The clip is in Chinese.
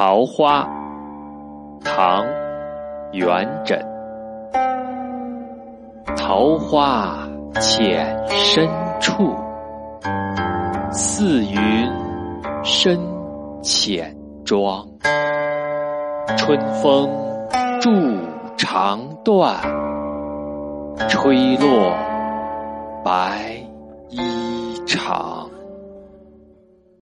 桃花，唐·元稹。桃花浅深处，似云深浅妆。春风住长断，吹落白衣裳。